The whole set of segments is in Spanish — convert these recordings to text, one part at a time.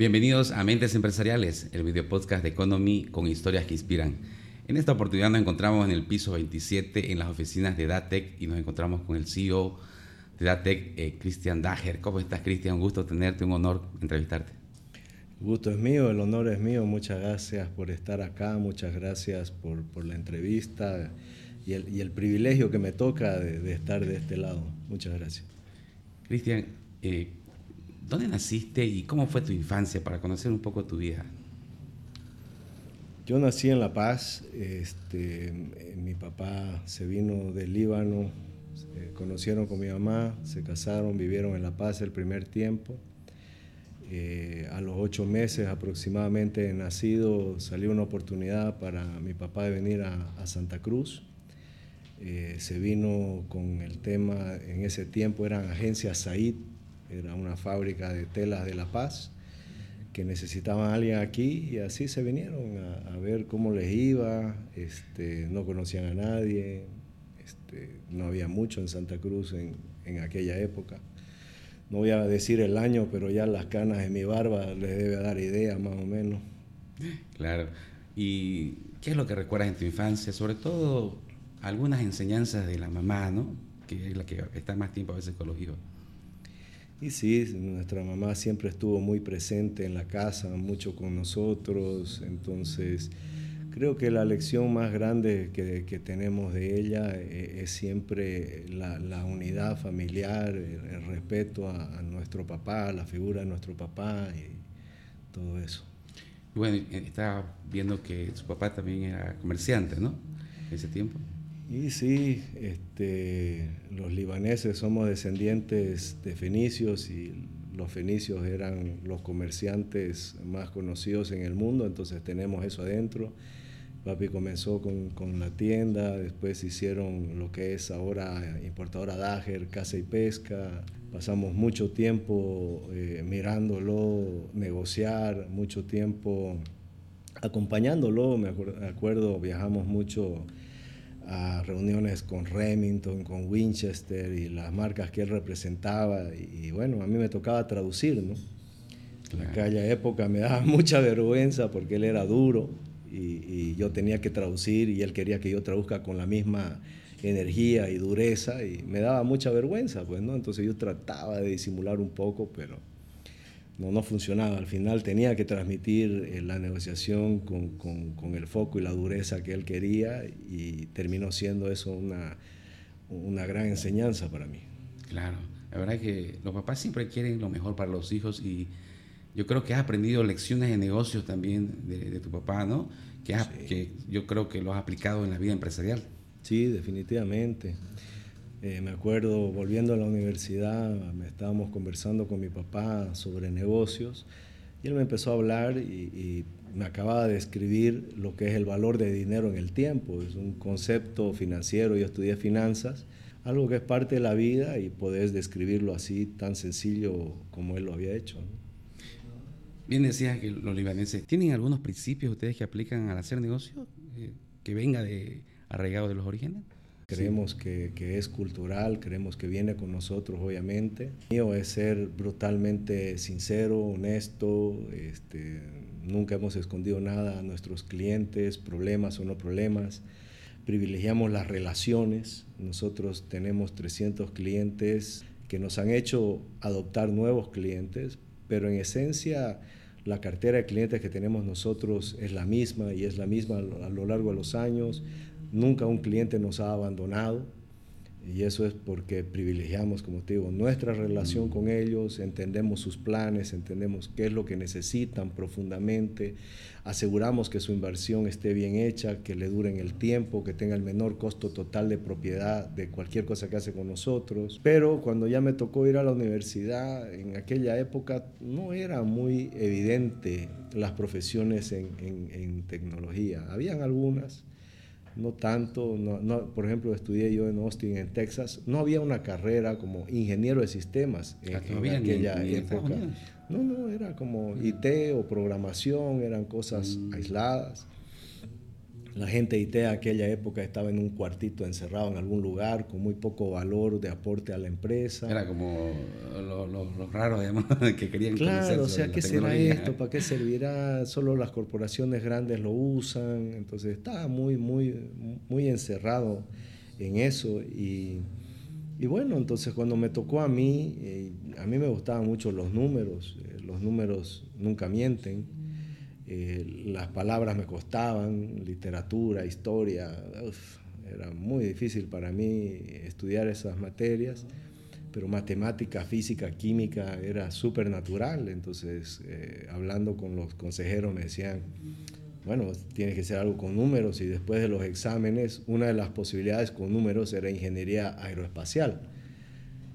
Bienvenidos a Mentes Empresariales, el video podcast de Economy con historias que inspiran. En esta oportunidad nos encontramos en el piso 27 en las oficinas de DATEC y nos encontramos con el CEO de DATEC, eh, Cristian Dager. ¿Cómo estás, Cristian? Un gusto tenerte, un honor entrevistarte. El gusto es mío, el honor es mío. Muchas gracias por estar acá, muchas gracias por, por la entrevista y el, y el, privilegio que me toca de, de, estar de este lado. Muchas gracias. Cristian, eh, ¿Dónde naciste y cómo fue tu infancia para conocer un poco tu vida? Yo nací en La Paz, este, mi papá se vino del Líbano, se conocieron con mi mamá, se casaron, vivieron en La Paz el primer tiempo. Eh, a los ocho meses aproximadamente nacido salió una oportunidad para mi papá de venir a, a Santa Cruz. Eh, se vino con el tema, en ese tiempo eran agencias Said, era una fábrica de telas de La Paz, que necesitaban a alguien aquí y así se vinieron a, ver cómo les iba, este, no conocían a nadie, este, no había mucho en Santa Cruz en, en, aquella época. No voy a decir el año, pero ya las canas de mi barba les debe dar idea más o menos. Claro. ¿Y qué es lo que recuerdas en tu infancia? Sobre todo algunas enseñanzas de la mamá, ¿no? Que es la que está más tiempo a veces con los hijos. Y sí, nuestra mamá siempre estuvo muy presente en la casa, mucho con nosotros, entonces creo que la lección más grande que, que tenemos de ella es, es siempre la, la, unidad familiar, el, el respeto a, nuestro papá, la figura de nuestro papá y todo eso. Bueno, estaba viendo que su papá también era comerciante, ¿no? Ese tiempo. Y sí, este, los libaneses somos descendientes de fenicios y los fenicios eran los comerciantes más conocidos en el mundo, entonces tenemos eso adentro. Papi comenzó con, con la tienda, después hicieron lo que es ahora importadora Dager, Casa y Pesca. Pasamos mucho tiempo eh, mirándolo, negociar, mucho tiempo acompañándolo. Me acuerdo, viajamos mucho a reuniones con Remington, con Winchester y las marcas que él representaba. Y, y bueno, a mí me tocaba traducir, ¿no? En aquella época me daba mucha vergüenza porque él era duro y, y, yo tenía que traducir y él quería que yo traduzca con la misma energía y dureza y me daba mucha vergüenza, pues, ¿no? Entonces yo trataba de disimular un poco, pero no, no funcionaba. Al final tenía que transmitir eh, la negociación con, con, con, el foco y la dureza que él quería y terminó siendo eso una, una gran enseñanza para mí. Claro, la verdad es que los papás siempre quieren lo mejor para los hijos y yo creo que has aprendido lecciones de negocios también de, de tu papá, ¿no? Que, has, sí. que yo creo que lo has aplicado en la vida empresarial. Sí, definitivamente. Eh, me acuerdo volviendo a la universidad, me estábamos conversando con mi papá sobre negocios y él me empezó a hablar y, me acababa de escribir lo que es el valor de dinero en el tiempo. Es un concepto financiero, yo estudié finanzas, algo que es parte de la vida y podés describirlo así tan sencillo como él lo había hecho. Bien decías que los libaneses tienen algunos principios ustedes que aplican al hacer negocio eh, que venga de arraigado de los orígenes. Creemos que, que, es cultural, creemos que viene con nosotros, obviamente. Mío es ser brutalmente sincero, honesto, este, nunca hemos escondido nada a nuestros clientes, problemas o no problemas. Privilegiamos las relaciones. Nosotros tenemos 300 clientes que nos han hecho adoptar nuevos clientes, pero en esencia la cartera de clientes que tenemos nosotros es la misma y es la misma a lo largo de los años. Nunca un cliente nos ha abandonado y eso es porque privilegiamos, como te digo, nuestra relación con ellos, entendemos sus planes, entendemos qué es lo que necesitan profundamente, aseguramos que su inversión esté bien hecha, que le dure en el tiempo, que tenga el menor costo total de propiedad de cualquier cosa que hace con nosotros. Pero cuando ya me tocó ir a la universidad, en aquella época no era muy evidente las profesiones en, en, en tecnología. Habían algunas, no tanto, no, no, por ejemplo, estudié yo en Austin, en Texas, no había una carrera como ingeniero de sistemas en, Ah, en aquella ni, ni época. No, no, era como IT o programación, eran cosas mm. aisladas. La gente de IT en aquella época estaba en un cuartito encerrado en algún lugar con muy poco valor de aporte a la empresa. Era como los raros, digamos, que querían Claro, o sea, ¿qué será esto? ¿Para qué servirá? Solo las corporaciones grandes lo usan. Entonces estaba muy, muy, muy encerrado en eso. Y, y bueno, entonces cuando me tocó a mí, eh, a mí me gustaban mucho los números. Eh, los números nunca mienten eh, las palabras me costaban, literatura, historia, era muy difícil para mí estudiar esas materias, pero matemática, física, química era súper natural, entonces eh, hablando con los consejeros me decían, bueno, tiene que ser algo con números y después de los exámenes, una de las posibilidades con números era ingeniería aeroespacial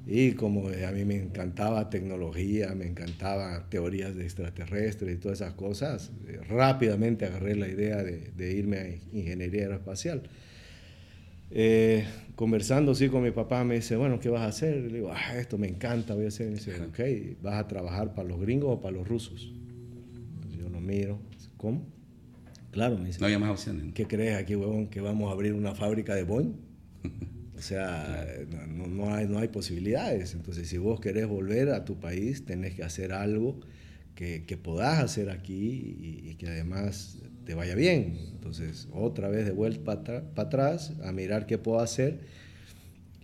y como a mí me encantaba tecnología, me encantaba teorías de extraterrestres y todas esas cosas, eh, rápidamente agarré la idea de, irme a ingeniería aeroespacial. Eh, conversando así con mi papá, me dice, bueno, ¿qué vas a hacer? Le digo, ah, esto me encanta, voy a hacer. Me dice, ok, ¿vas a trabajar para los gringos o para los rusos? yo lo miro, ¿cómo? Claro, me dice. No había más opciones. ¿Qué crees aquí, huevón, que vamos a abrir una fábrica de Boeing? O sea, no, no, hay, no hay posibilidades. Entonces, si vos querés volver a tu país, tenés que hacer algo que, que podás hacer aquí y, que además te vaya bien. Entonces, otra vez de vuelta para atrás a mirar qué puedo hacer.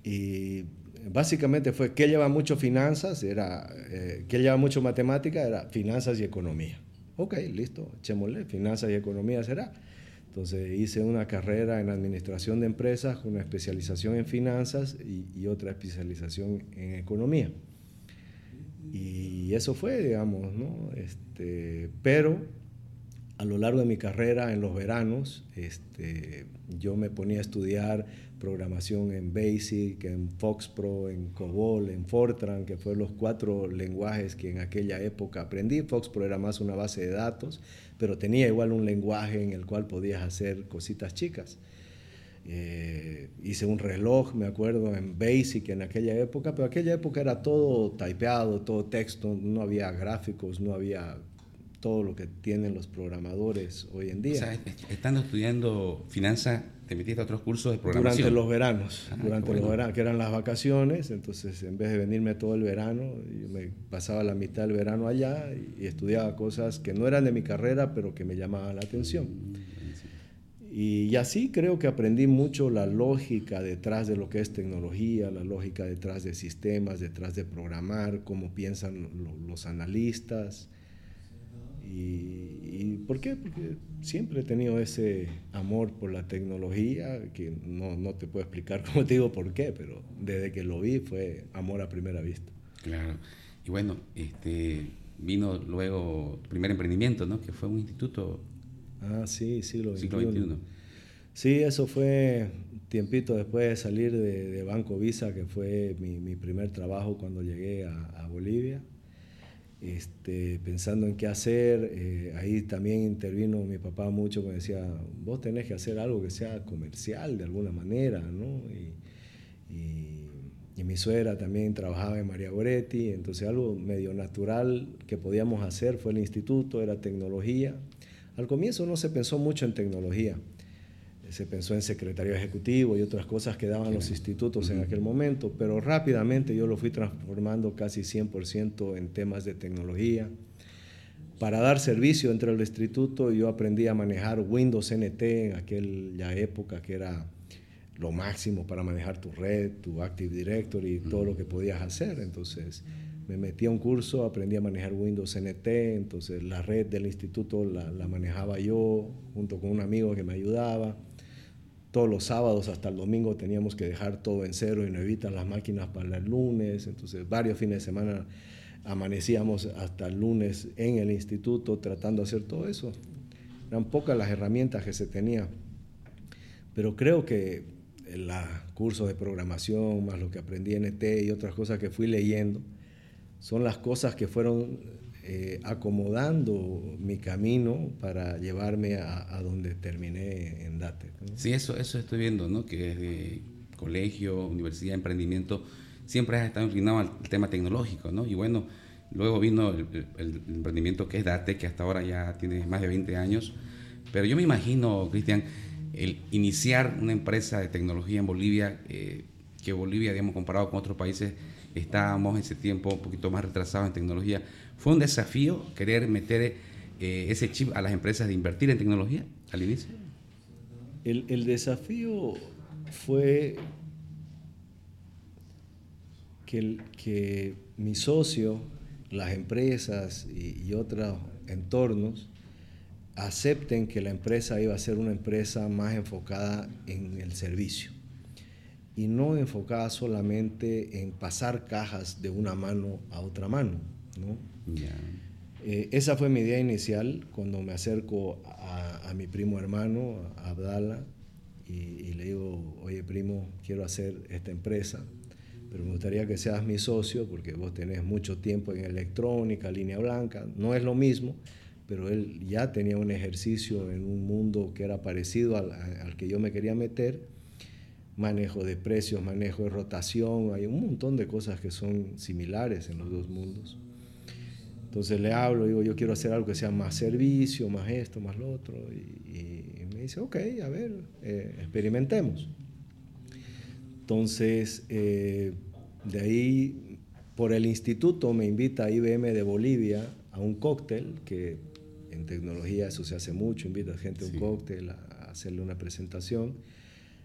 Y básicamente fue que lleva mucho finanzas, era, eh, que lleva mucho matemática, era finanzas y economía. Ok, listo, echémosle, finanzas y economía será. Entonces hice una carrera en administración de empresas con una especialización en finanzas y, otra especialización en economía. Y eso fue, digamos, ¿no? Este, pero a lo largo de mi carrera, en los veranos, este, yo me ponía a estudiar programación en BASIC, en FoxPro, en COBOL, en Fortran, que fueron los cuatro lenguajes que en aquella época aprendí. FoxPro era más una base de datos, pero tenía igual un lenguaje en el cual podías hacer cositas chicas. Eh, hice un reloj, me acuerdo, en Basic en aquella época, pero aquella época era todo typeado, todo texto, no había gráficos, no había todo lo que tienen los programadores hoy en día. O sea, estando estudiando finanzas, te metiste a otros cursos de programación. Durante los veranos, ah, durante los veranos, que eran las vacaciones, entonces en vez de venirme todo el verano, yo me pasaba la mitad del verano allá y, estudiaba cosas que no eran de mi carrera, pero que me llamaban la atención. Y, así creo que aprendí mucho la lógica detrás de lo que es tecnología, la lógica detrás de sistemas, detrás de programar, cómo piensan los analistas. Y, por qué? Porque siempre he tenido ese amor por la tecnología, que no, no, te puedo explicar cómo te digo por qué, pero desde que lo vi fue amor a primera vista. Claro. Y bueno, este, vino luego tu primer emprendimiento, ¿no? Que fue un instituto. Ah, sí, siglo XXI. Siglo Sí, eso fue tiempito después de salir de, Banco Visa, que fue mi, mi, primer trabajo cuando llegué a, a Bolivia este, pensando en qué hacer. Eh, ahí también intervino mi papá mucho, me decía, vos tenés que hacer algo que sea comercial de alguna manera, ¿no? Y, mi suegra también trabajaba en María Goretti, entonces algo medio natural que podíamos hacer fue el instituto, era tecnología. Al comienzo no se pensó mucho en tecnología se pensó en secretario ejecutivo y otras cosas que daban los institutos en aquel momento, pero rápidamente yo lo fui transformando casi 100% en temas de tecnología. Para dar servicio dentro del instituto yo aprendí a manejar Windows NT en aquella época que era lo máximo para manejar tu red, tu Active Directory y todo lo que podías hacer. Entonces me metí a un curso, aprendí a manejar Windows NT, entonces la red del instituto la, la manejaba yo junto con un amigo que me ayudaba todos los sábados hasta el domingo teníamos que dejar todo en cero y evitan las máquinas para el lunes, entonces varios fines de semana amanecíamos hasta el lunes en el instituto tratando de hacer todo eso. Eran pocas las herramientas que se tenía, pero creo que el curso de programación, más lo que aprendí en ET y otras cosas que fui leyendo, son las cosas que fueron eh, acomodando mi camino para llevarme a, donde terminé en DATE. Sí, eso, eso estoy viendo, ¿no? que desde colegio, universidad, emprendimiento, siempre has estado inclinado al tema tecnológico, ¿no? Y bueno, luego vino el, emprendimiento que es DATE, que hasta ahora ya tiene más de 20 años, pero yo me imagino, Cristian, el iniciar una empresa de tecnología en Bolivia, eh, que Bolivia, digamos, comparado con otros países, estábamos en ese tiempo un poquito más retrasados en tecnología. ¿Fue un desafío querer meter eh, ese chip a las empresas de invertir en tecnología al inicio? El, el desafío fue que, que mi socio, las empresas y otros entornos acepten que la empresa iba a ser una empresa más enfocada en el servicio y no enfocada solamente en pasar cajas de una mano a otra mano. ¿no? Eh, esa fue mi idea inicial cuando me acerco a, a mi primo hermano, a Abdala, y, y, le digo, oye primo, quiero hacer esta empresa, pero me gustaría que seas mi socio porque vos tenés mucho tiempo en electrónica, línea blanca, no es lo mismo, pero él ya tenía un ejercicio en un mundo que era parecido al, al que yo me quería meter manejo de precios, manejo de rotación, hay un montón de cosas que son similares en los dos mundos. Entonces le hablo, digo, yo quiero hacer algo que sea más servicio, más esto, más lo otro, y, y me dice, ok, a ver, eh, experimentemos. Entonces, eh, de ahí, por el instituto me invita a IBM de Bolivia a un cóctel, que en tecnología eso se hace mucho, invita a gente a un sí. cóctel a hacerle una presentación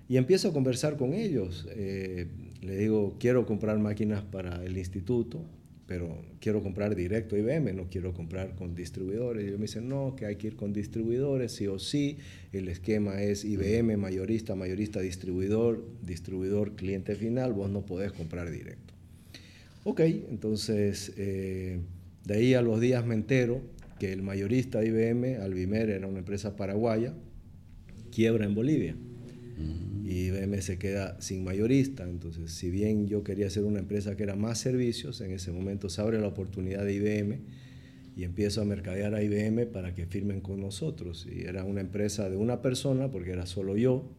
y empiezo a conversar con ellos. Eh, le digo, quiero comprar máquinas para el instituto, pero quiero comprar directo IBM, no quiero comprar con distribuidores. Y ellos me dicen, no, que hay que ir con distribuidores, sí o sí. El esquema es IBM, mayorista, mayorista, distribuidor, distribuidor, cliente final, vos no podés comprar directo. Ok, entonces eh, de ahí a los días me entero que el mayorista IBM, Albimer, era una empresa paraguaya, quiebra en Bolivia y IBM se queda sin mayorista. Entonces, si bien yo quería hacer una empresa que era más servicios, en ese momento se abre la oportunidad de IBM y empiezo a mercadear a IBM para que firmen con nosotros. Y era una empresa de una persona, porque era solo yo.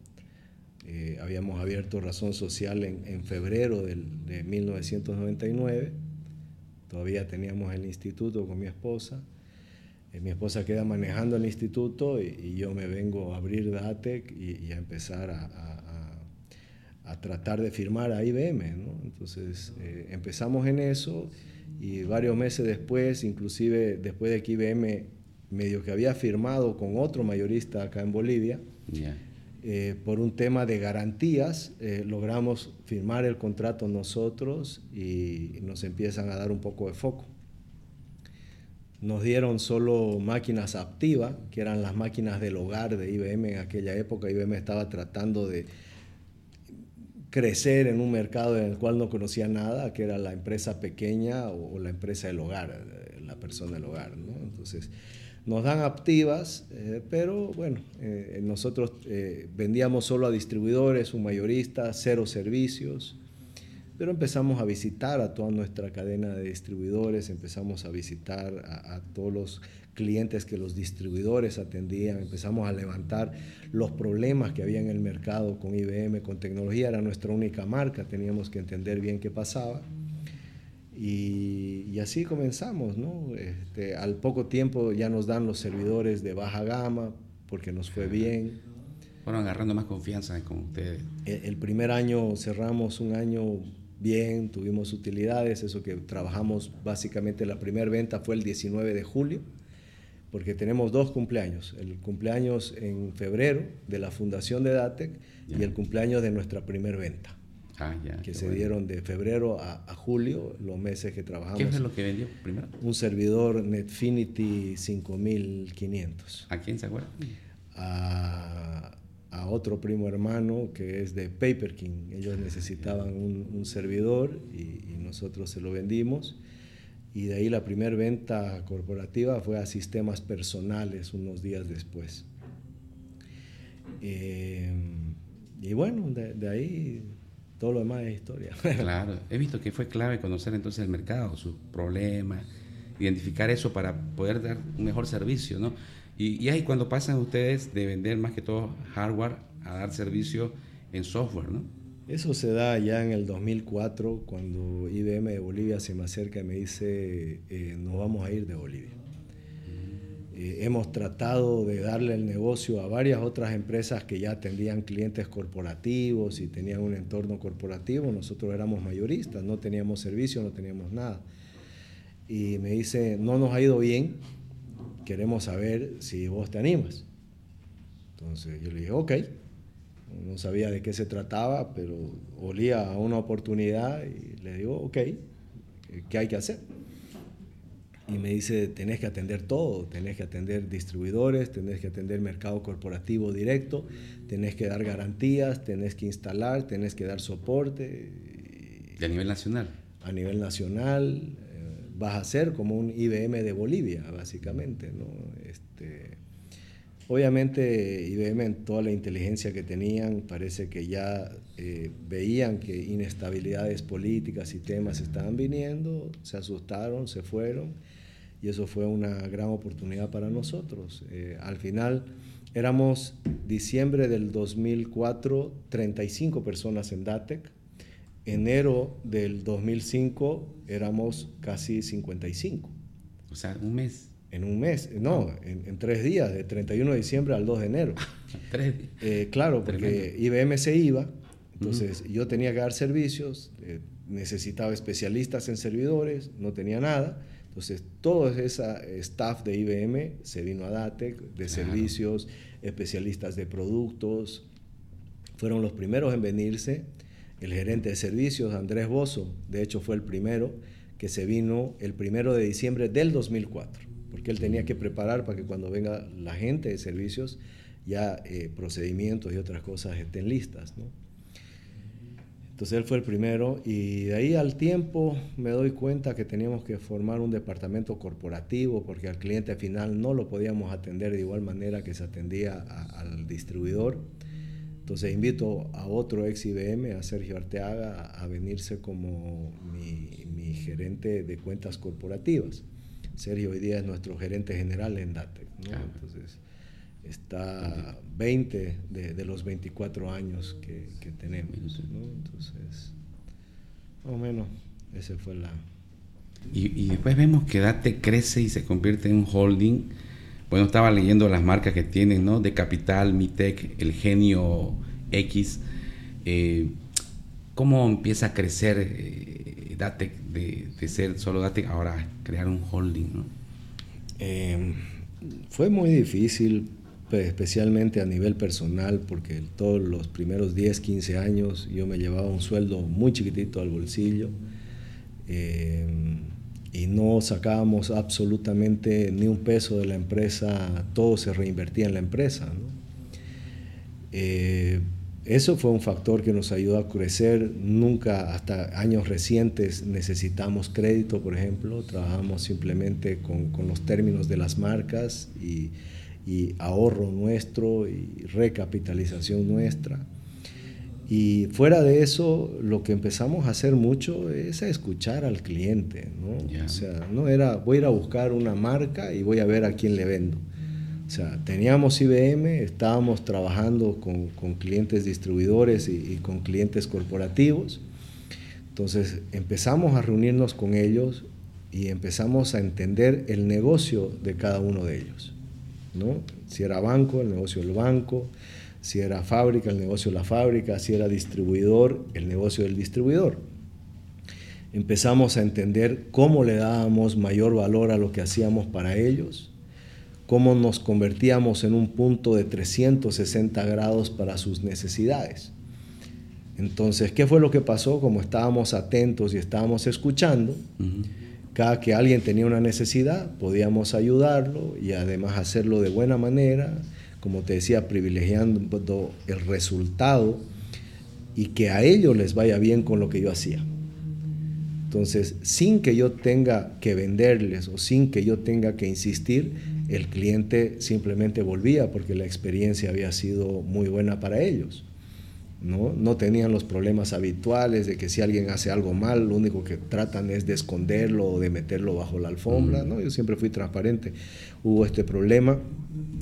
Eh, habíamos abierto Razón Social en, en febrero del, de 1999. Todavía teníamos el instituto con mi esposa. Eh, mi esposa queda manejando el instituto y, y, yo me vengo a abrir DATEC y, y a empezar a, a, a, tratar de firmar a IBM. ¿no? Entonces eh, empezamos en eso y varios meses después, inclusive después de que IBM medio que había firmado con otro mayorista acá en Bolivia, yeah. eh, por un tema de garantías, eh, logramos firmar el contrato nosotros y nos empiezan a dar un poco de foco nos dieron solo máquinas Aptiva, que eran las máquinas del hogar de IBM en aquella época. IBM estaba tratando de crecer en un mercado en el cual no conocía nada, que era la empresa pequeña o, la empresa del hogar, la persona del hogar. ¿no? Entonces, nos dan Aptivas, eh, pero bueno, eh, nosotros eh, vendíamos solo a distribuidores, un mayorista, cero servicios. Pero empezamos a visitar a toda nuestra cadena de distribuidores, empezamos a visitar a, a, todos los clientes que los distribuidores atendían, empezamos a levantar los problemas que había en el mercado con IBM, con tecnología, era nuestra única marca, teníamos que entender bien qué pasaba. Y, y así comenzamos, ¿no? Este, al poco tiempo ya nos dan los servidores de baja gama porque nos fue bien. Fueron agarrando más confianza con ustedes. El, el primer año cerramos un año bien, tuvimos utilidades, eso que trabajamos básicamente la primera venta fue el 19 de julio, porque tenemos dos cumpleaños, el cumpleaños en febrero de la fundación de DATEC yeah. y el cumpleaños de nuestra primera venta. Ah, ya, que se bueno. dieron de febrero a, a, julio, los meses que trabajamos. ¿Qué es lo que vendió primero? Un servidor Netfinity 5500. ¿A quién se acuerda? A, a otro primo hermano que es de Paper King. Ellos necesitaban un, un servidor y, y, nosotros se lo vendimos. Y de ahí la primera venta corporativa fue a sistemas personales unos días después. Eh, y bueno, de, de, ahí todo lo demás es historia. Claro, he visto que fue clave conocer entonces el mercado, sus problemas, identificar eso para poder dar un mejor servicio, ¿no? Y, y ahí cuando pasan ustedes de vender más que todo hardware a dar servicio en software, ¿no? Eso se da ya en el 2004, cuando IBM de Bolivia se me acerca y me dice, eh, nos vamos a ir de Bolivia. Eh, hemos tratado de darle el negocio a varias otras empresas que ya atendían clientes corporativos y tenían un entorno corporativo. Nosotros éramos mayoristas, no teníamos servicio, no teníamos nada. Y me dice, no nos ha ido bien, queremos saber si vos te animas. Entonces yo le dije, ok. No sabía de qué se trataba, pero olía a una oportunidad y le digo, ok, ¿qué hay que hacer? y me dice, tenés que atender todo, tenés que atender distribuidores, tenés que atender mercado corporativo directo, tenés que dar garantías, tenés que instalar, tenés que dar soporte. ¿Y a nivel nacional? A nivel nacional, vas a ser como un IBM de Bolivia, básicamente. ¿no? Este, obviamente IBM en toda la inteligencia que tenían, parece que ya eh, veían que inestabilidades políticas y temas estaban viniendo, se asustaron, se fueron y eso fue una gran oportunidad para nosotros. Eh, al final éramos diciembre del 2004 35 personas en DATEC, enero del 2005 éramos casi 55. O sea, un mes. En un mes, no, en, tres días, de 31 de diciembre al 2 de enero. ¿Tres días? Eh, claro, porque IBM se iba, entonces yo tenía que dar servicios, eh, necesitaba especialistas en servidores, no tenía nada. Entonces, todo ese staff de IBM se vino a DATEC, de servicios, especialistas de productos. Fueron los primeros en venirse. El gerente de servicios, Andrés Bozo, de hecho fue el primero que se vino el primero de diciembre del 2004, porque él tenía que preparar para que cuando venga la gente de servicios ya eh, procedimientos y otras cosas estén listas. ¿no? Entonces él fue el primero y de ahí al tiempo me doy cuenta que teníamos que formar un departamento corporativo porque al cliente final no lo podíamos atender de igual manera que se atendía al distribuidor. Entonces invito a otro ex IBM, a Sergio Arteaga, a, venirse como mi, mi, gerente de cuentas corporativas. Sergio hoy día es nuestro gerente general en DATEC. ¿no? Entonces, está 20 de, los 24 años que, tenemos. Entonces, más o menos, ese fue la... Y, después vemos que Date crece y se convierte en un holding. Bueno, estaba leyendo las marcas que tienen, ¿no? De Capital, Mitec, El Genio X. Eh, ¿Cómo empieza a crecer eh, Date de, ser solo Date ahora crear un holding, ¿no? Eh, fue muy difícil pues, especialmente a nivel personal, porque todos los primeros 10, 15 años yo me llevaba un sueldo muy chiquitito al bolsillo eh, y no sacábamos absolutamente ni un peso de la empresa, todo se reinvertía en la empresa. Eh, eso fue un factor que nos ayudó a crecer. Nunca, hasta años recientes, necesitamos crédito, por ejemplo. Trabajamos simplemente con, con los términos de las marcas y y ahorro nuestro y recapitalización nuestra. Y fuera de eso, lo que empezamos a hacer mucho es a escuchar al cliente, ¿no? O sea, no era voy a ir a buscar una marca y voy a ver a quién le vendo. O sea, teníamos IBM, estábamos trabajando con, con clientes distribuidores y, y, con clientes corporativos. Entonces empezamos a reunirnos con ellos y empezamos a entender el negocio de cada uno de ellos. Si era banco, el negocio del banco, si era fábrica, el negocio de la fábrica, si era distribuidor, el negocio del distribuidor. Empezamos a entender cómo le dábamos mayor valor a lo que hacíamos para ellos, cómo nos convertíamos en un punto de 360 grados para sus necesidades. Entonces, ¿qué fue lo que pasó? Como estábamos atentos y estábamos escuchando, cada que alguien tenía una necesidad, podíamos ayudarlo y además hacerlo de buena manera, como te decía, privilegiando el resultado y que a ellos les vaya bien con lo que yo hacía. Entonces, sin que yo tenga que venderles o sin que yo tenga que insistir, el cliente simplemente volvía porque la experiencia había sido muy buena para ellos. ¿No? no tenían los problemas habituales de que si alguien hace algo mal, lo único que tratan es de esconderlo o de meterlo bajo la alfombra. ¿no? Yo siempre fui transparente. Hubo este problema,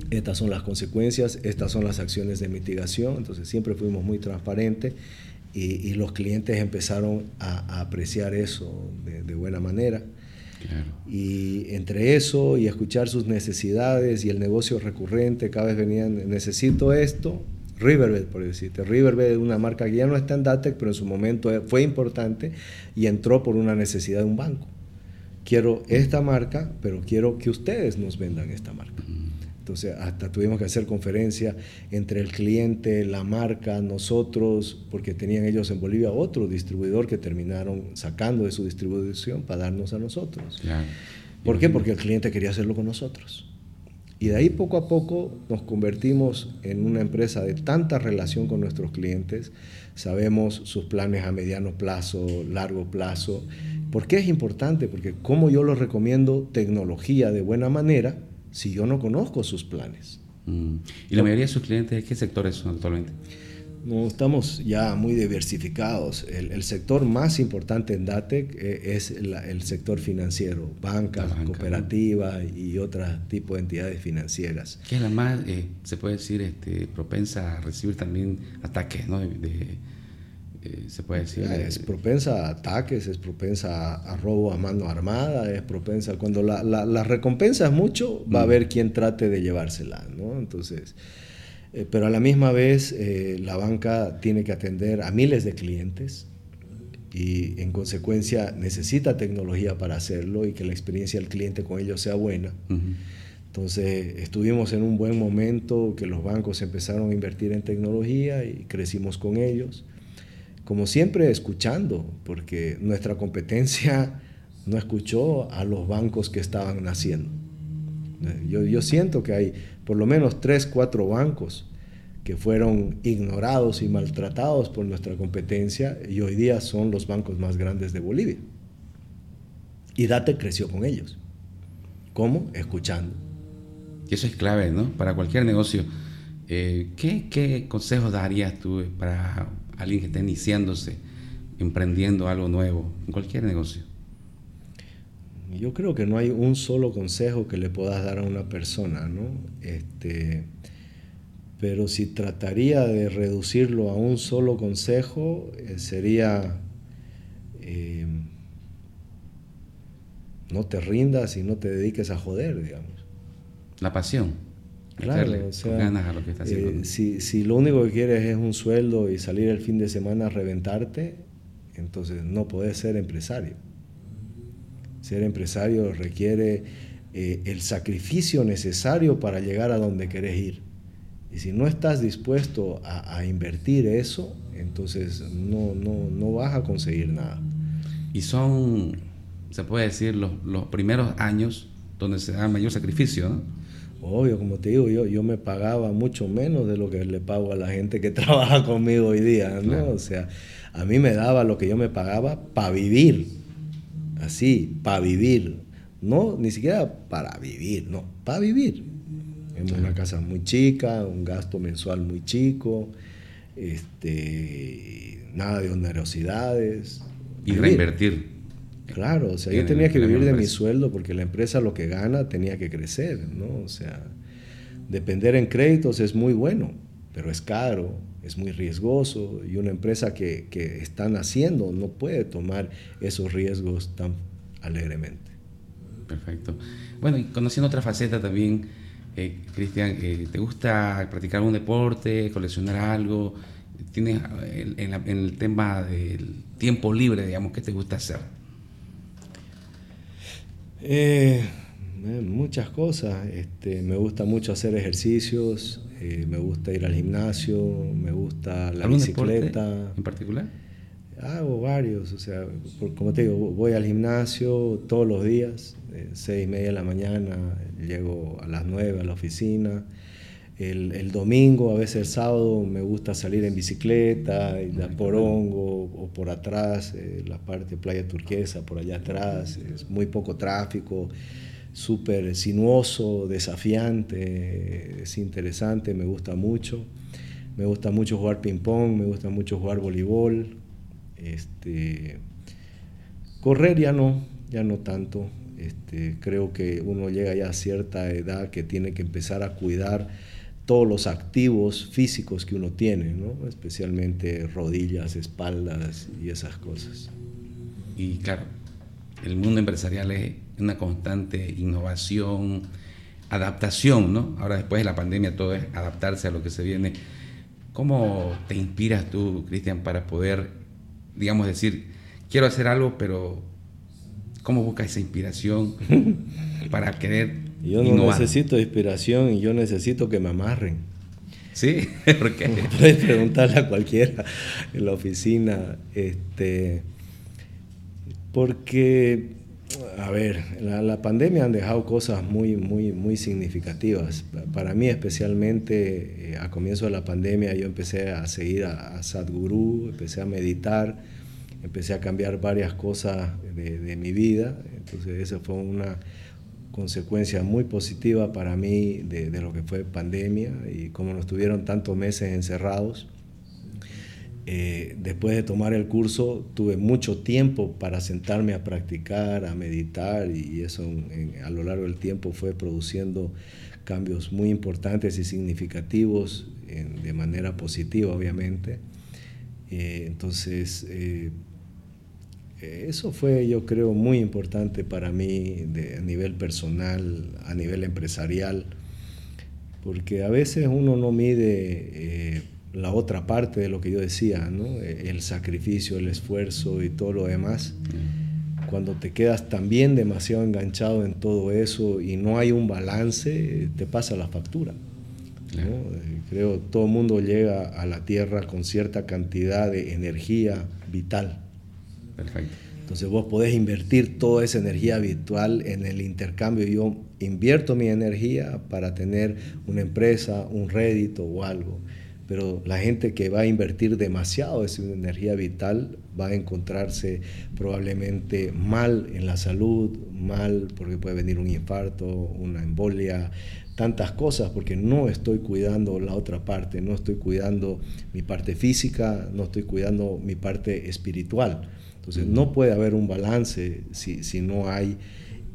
estas son las consecuencias, estas son las acciones de mitigación, entonces siempre fuimos muy transparentes y, los clientes empezaron a, apreciar eso de, buena manera. Y entre eso y escuchar sus necesidades y el negocio recurrente, cada vez venían, necesito esto, Riverbed, por decirte. Riverbed es una marca que ya no está en Datec, pero en su momento fue importante y entró por una necesidad de un banco. Quiero esta marca, pero quiero que ustedes nos vendan esta marca. Entonces, hasta tuvimos que hacer conferencia entre el cliente, la marca, nosotros, porque tenían ellos en Bolivia otro distribuidor que terminaron sacando de su distribución para darnos a nosotros. ¿Por qué? Porque el cliente quería hacerlo con nosotros. Y de ahí poco a poco nos convertimos en una empresa de tanta relación con nuestros clientes. Sabemos sus planes a mediano plazo, largo plazo. ¿Por qué es importante? Porque como yo los recomiendo tecnología de buena manera, si yo no conozco sus planes. Mm. ¿Y la mayoría de sus clientes qué sectores son actualmente? No, estamos ya muy diversificados. El, sector más importante en DATEC eh, es el sector financiero, bancas, cooperativas y otro tipo de entidades financieras. ¿Qué es la más, eh, se puede decir, este, propensa a recibir también ataques ¿no? de eh, se puede decir. Es propensa a ataques, es propensa a, robo a mano armada, es propensa. Cuando la, la, recompensa es mucho, va a mm. haber quien trate de llevársela, ¿no? Entonces. Eh, pero a la misma vez, eh, la banca tiene que atender a miles de clientes y en consecuencia necesita tecnología para hacerlo y que la experiencia del cliente con ellos sea buena. Entonces estuvimos en un buen momento que los bancos empezaron a invertir en tecnología y crecimos con ellos como siempre escuchando, porque nuestra competencia no escuchó a los bancos que estaban naciendo. Yo, siento que hay por lo menos tres, cuatro bancos que fueron ignorados y maltratados por nuestra competencia y hoy día son los bancos más grandes de Bolivia. Y Date creció con ellos. ¿Cómo? Escuchando. Y eso es clave, ¿no? Para cualquier negocio. Eh, ¿qué, ¿Qué consejos darías tú para alguien que está iniciándose, emprendiendo algo nuevo, en cualquier negocio? Yo creo que no hay un solo consejo que le puedas dar a una persona, ¿no? Este, pero si trataría de reducirlo a un solo consejo, eh, sería eh, no te rindas y no te dediques a joder, digamos. La pasión. Claro, o sea, eh, si, si, lo único que quieres es un sueldo y salir el fin de semana a reventarte, entonces no puedes ser empresario. Ser empresario requiere eh, el sacrificio necesario para llegar a donde querés ir. Y si no estás dispuesto a, invertir eso, entonces no, no, no, vas a conseguir nada. Y son, se puede decir, los, los primeros años donde se da mayor sacrificio, ¿no? Obvio, como te digo, yo, yo me pagaba mucho menos de lo que le pago a la gente que trabaja conmigo hoy día, ¿no? O sea, a mí me daba lo que yo me pagaba para vivir, así, para vivir, no, ni siquiera para vivir, no, para vivir. En una casa muy chica, un gasto mensual muy chico, este, nada de onerosidades. Y reinvertir. Claro, o sea, yo tenía que vivir de mi sueldo porque la empresa lo que gana tenía que crecer, ¿no? O sea, depender en créditos es muy bueno, pero es caro, es muy riesgoso y una empresa que, que está naciendo no puede tomar esos riesgos tan alegremente. Perfecto. Bueno, y conociendo otra faceta también, eh, Cristian, eh, ¿te gusta practicar un deporte, coleccionar algo? ¿Tienes en, en el tema del tiempo libre, digamos, qué te gusta hacer? Eh, muchas cosas. Este, me gusta mucho hacer ejercicios, eh, me gusta ir al gimnasio, me gusta la bicicleta. ¿En particular? Hago varios, o sea, como te digo, voy al gimnasio todos los días, eh, seis y media de la mañana, llego a las nueve a la oficina. El, domingo, a veces el sábado, me gusta salir en bicicleta, ir a Porongo o por atrás, eh, la parte playa turquesa, por allá atrás. Es muy poco tráfico, súper sinuoso, desafiante, es interesante, me gusta mucho. Me gusta mucho jugar ping-pong, me gusta mucho jugar voleibol. Este, correr ya no, ya no tanto. Este, creo que uno llega ya a cierta edad que tiene que empezar a cuidar todos los activos físicos que uno tiene, ¿no? especialmente rodillas, espaldas y esas cosas. Y claro, el mundo empresarial es una constante innovación, adaptación, ¿no? Ahora después de la pandemia todo es adaptarse a lo que se viene. ¿Cómo te inspiras tú, Cristian, para poder, digamos, decir, quiero hacer algo, pero ¿cómo buscas esa inspiración para querer Yo no necesito inspiración y yo necesito que me amarren. ¿Sí? ¿Por qué? Puedes preguntarle a cualquiera en la oficina. Este, porque a ver, la, pandemia han dejado cosas muy, muy, muy significativas. Para mí especialmente, eh, a comienzo de la pandemia yo empecé a seguir a, Sadhguru, empecé a meditar, empecé a cambiar varias cosas de, mi vida. Entonces esa fue una consecuencia muy positiva para mí de, de lo que fue pandemia y como nos tuvieron tantos meses encerrados eh, después de tomar el curso tuve mucho tiempo para sentarme a practicar, a meditar y eso a lo largo del tiempo fue produciendo cambios muy importantes y significativos de manera positiva obviamente. Eh, entonces eh, eso fue yo creo muy importante para mí a nivel personal, a nivel empresarial, porque a veces uno no mide la otra parte de lo que yo decía, ¿no? el sacrificio, el esfuerzo y todo lo demás. Cuando te quedas también demasiado enganchado en todo eso y no hay un balance, te pasa la factura. Creo que todo el mundo llega a la Tierra con cierta cantidad de energía vital. Perfecto. Entonces vos podés invertir toda esa energía virtual en el intercambio. Yo invierto mi energía para tener una empresa, un rédito o algo pero la gente que va a invertir demasiado de su energía vital va a encontrarse probablemente mal en la salud, mal porque puede venir un infarto, una embolia, tantas cosas, porque no estoy cuidando la otra parte, no estoy cuidando mi parte física, no estoy cuidando mi parte espiritual. Entonces no puede haber un balance si, si no hay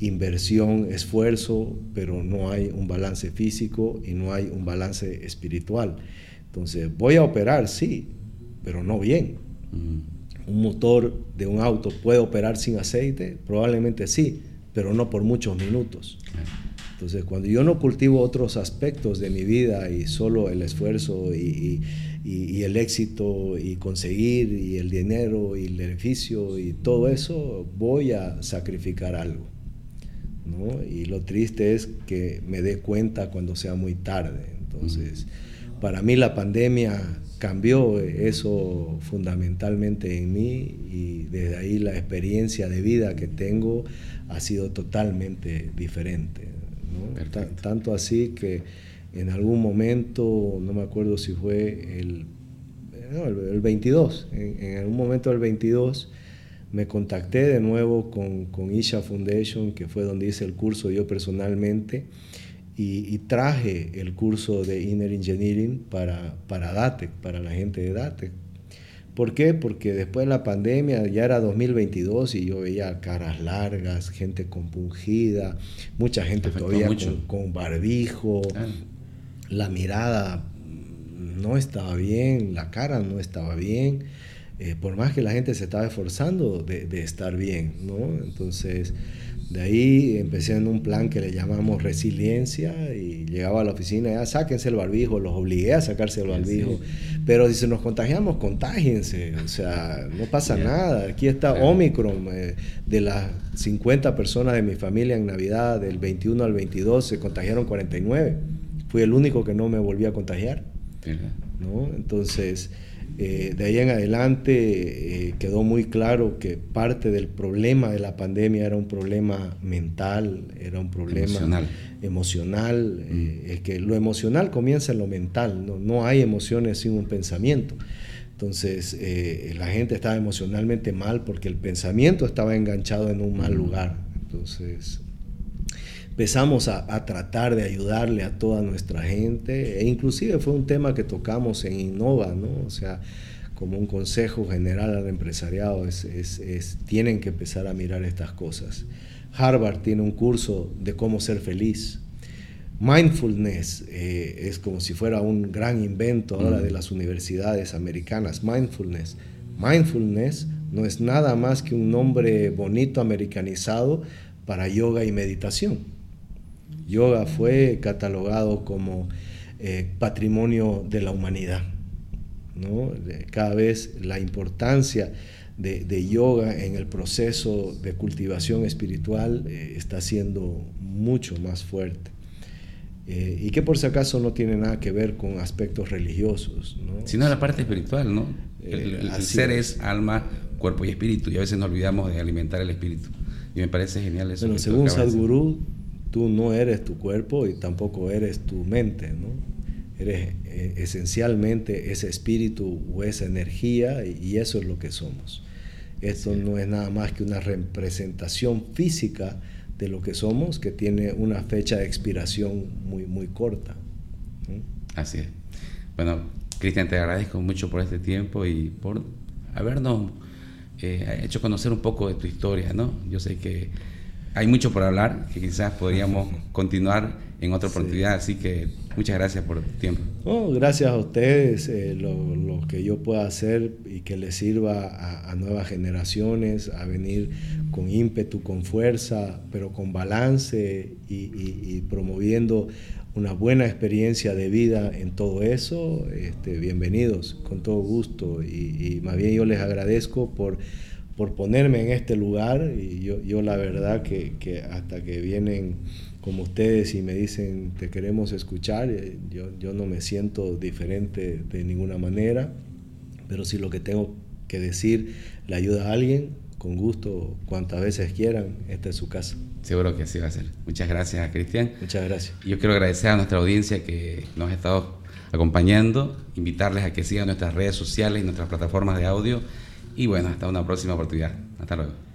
inversión, esfuerzo, pero no hay un balance físico y no hay un balance espiritual. Entonces, voy a operar, sí, pero no bien. Un motor de un auto puede operar sin aceite, probablemente sí, pero no por muchos minutos. Entonces, cuando yo no cultivo otros aspectos de mi vida y solo el esfuerzo y, el éxito y conseguir y el dinero y el beneficio y todo eso, voy a sacrificar algo. Y lo triste es que me dé cuenta cuando sea muy tarde. Entonces, para mí la pandemia cambió eso fundamentalmente en mí y desde ahí la experiencia de vida que tengo ha sido totalmente diferente. Tanto así que en algún momento, no me acuerdo si fue el, el, 22, en, algún momento del 22 me contacté de nuevo con, con Isha Foundation, que fue donde hice el curso yo personalmente y, traje el curso de Inner Engineering para, para DATEC, para la gente de DATEC. ¿Por qué? Porque después de la pandemia ya era 2022 y yo veía caras largas, gente compungida, mucha gente todavía con, barbijo, la mirada no estaba bien, la cara no estaba bien, eh, por más que la gente se estaba esforzando de, de estar bien, ¿no? Entonces de ahí empecé en un plan que le llamamos resiliencia y llegaba a la oficina, ya sáquense el barbijo, los obligué a sacarse el barbijo. Pero si nos contagiamos, contágiense, o sea, no pasa nada. Aquí está Omicron, eh, de las 50 personas de mi familia en Navidad, del 21 al 22, se contagiaron 49. Fui el único que no me volví a contagiar. ¿no? Entonces, eh, de ahí en adelante eh, quedó muy claro que parte del problema de la pandemia era un problema mental, era un problema emocional, eh, mm. es que lo emocional comienza en lo mental, no, no hay emociones sin un pensamiento. Entonces la gente estaba emocionalmente mal porque el pensamiento estaba enganchado en un mal mm. lugar. Entonces empezamos a, tratar de ayudarle a toda nuestra gente e inclusive fue un tema que tocamos en Innova, ¿no? O sea, como un consejo general al empresariado, es, es, tienen que empezar a mirar estas cosas. Harvard tiene un curso de cómo ser feliz. Mindfulness eh, es como si fuera un gran invento ahora mm. de las universidades americanas. Mindfulness. Mindfulness No es nada más que un nombre bonito americanizado para yoga y meditación. Yoga fue catalogado como eh, patrimonio de la humanidad. ¿no? Cada vez la importancia de, yoga en el proceso de cultivación espiritual eh, está siendo mucho más fuerte. Eh, y que por si acaso no tiene nada que ver con aspectos religiosos. ¿no? Sino la parte espiritual, ¿no? El, ser es. alma, cuerpo y espíritu, y a veces nos olvidamos de alimentar el espíritu. Y me parece genial eso. Bueno, según Sadhguru, tú no eres tu cuerpo y tampoco eres tu mente, ¿no? Eres eh, esencialmente ese espíritu o esa energía y, eso es lo que somos. Esto no es nada más que una representación física de lo que somos que tiene una fecha de expiración muy, muy corta. Así es. Bueno, Cristian, te agradezco mucho por este tiempo y por habernos eh, hecho conocer un poco de tu historia, ¿no? Yo sé que hay mucho por hablar, que quizás podríamos continuar en otra oportunidad, así que muchas gracias por el tiempo. gracias a ustedes, eh, lo, que yo pueda hacer y que les sirva a, nuevas generaciones, a venir con ímpetu, con fuerza, pero con balance y, promoviendo una buena experiencia de vida en todo eso, este, bienvenidos, con todo gusto. Y, y más bien yo les agradezco por por ponerme en este lugar y yo, yo la verdad que, que, hasta que vienen como ustedes y me dicen te queremos escuchar, eh, yo, yo no me siento diferente de ninguna manera, pero si lo que tengo que decir le ayuda a alguien, con gusto, cuantas veces quieran, esta es su casa. Seguro que así va a ser. Muchas gracias, Cristian. Muchas gracias. Yo quiero agradecer a nuestra audiencia que nos ha estado acompañando, invitarles a que sigan nuestras redes sociales y nuestras plataformas de audio y bueno, hasta una próxima oportunidad. Hasta luego.